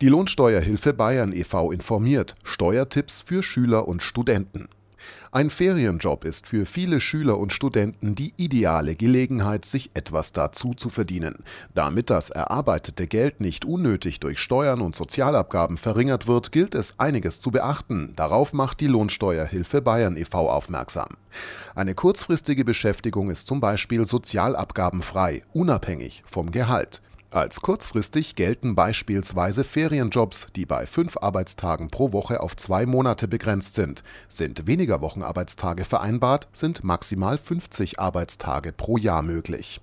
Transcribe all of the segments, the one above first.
Die Lohnsteuerhilfe Bayern e.V. informiert Steuertipps für Schüler und Studenten. Ein Ferienjob ist für viele Schüler und Studenten die ideale Gelegenheit, sich etwas dazu zu verdienen. Damit das erarbeitete Geld nicht unnötig durch Steuern und Sozialabgaben verringert wird, gilt es einiges zu beachten. Darauf macht die Lohnsteuerhilfe Bayern e.V. aufmerksam. Eine kurzfristige Beschäftigung ist zum Beispiel sozialabgabenfrei, unabhängig vom Gehalt. Als kurzfristig gelten beispielsweise Ferienjobs, die bei fünf Arbeitstagen pro Woche auf zwei Monate begrenzt sind. Sind weniger Wochenarbeitstage vereinbart, sind maximal 50 Arbeitstage pro Jahr möglich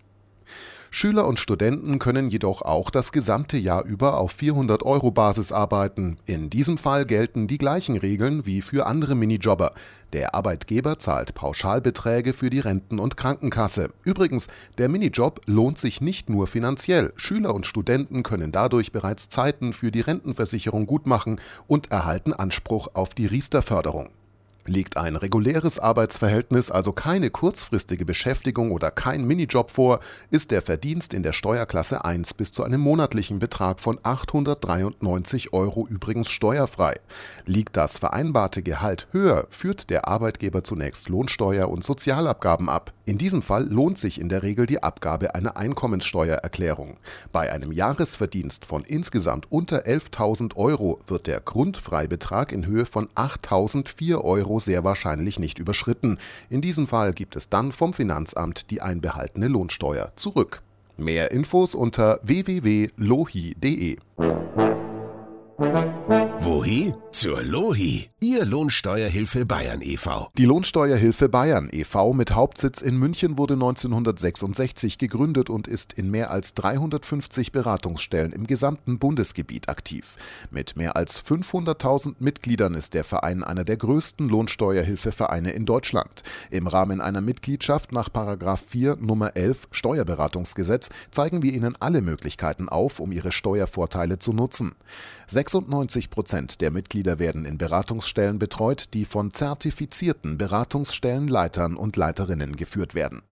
Schüler und Studenten können jedoch auch das gesamte Jahr über auf 400-Euro-Basis arbeiten. In diesem Fall gelten die gleichen Regeln wie für andere Minijobber. Der Arbeitgeber zahlt Pauschalbeträge für die Renten- und Krankenkasse. Übrigens, der Minijob lohnt sich nicht nur finanziell. Schüler und Studenten können dadurch bereits Zeiten für die Rentenversicherung gutmachen und erhalten Anspruch auf die Riester-Förderung. Liegt ein reguläres Arbeitsverhältnis, also keine kurzfristige Beschäftigung oder kein Minijob vor, ist der Verdienst in der Steuerklasse 1 bis zu einem monatlichen Betrag von 893 Euro übrigens steuerfrei. Liegt das vereinbarte Gehalt höher, führt der Arbeitgeber zunächst Lohnsteuer und Sozialabgaben ab. In diesem Fall lohnt sich in der Regel die Abgabe einer Einkommenssteuererklärung. Bei einem Jahresverdienst von insgesamt unter 11.000 Euro wird der Grundfreibetrag in Höhe von 8.004 Sehr wahrscheinlich nicht überschritten. In diesem Fall gibt es dann vom Finanzamt die einbehaltene Lohnsteuer zurück. Mehr Infos unter www.lohi.de. Wohi? Zur Lohi, Ihr Lohnsteuerhilfe Bayern e.V. Die Lohnsteuerhilfe Bayern e.V. mit Hauptsitz in München wurde 1966 gegründet und ist in mehr als 350 Beratungsstellen im gesamten Bundesgebiet aktiv. Mit mehr als 500.000 Mitgliedern ist der Verein einer der größten Lohnsteuerhilfevereine in Deutschland. Im Rahmen einer Mitgliedschaft nach 4 Nummer 11 Steuerberatungsgesetz zeigen wir Ihnen alle Möglichkeiten auf, um Ihre Steuervorteile zu nutzen. 96 Prozent der Mitglieder werden in Beratungsstellen betreut, die von zertifizierten Beratungsstellenleitern und Leiterinnen geführt werden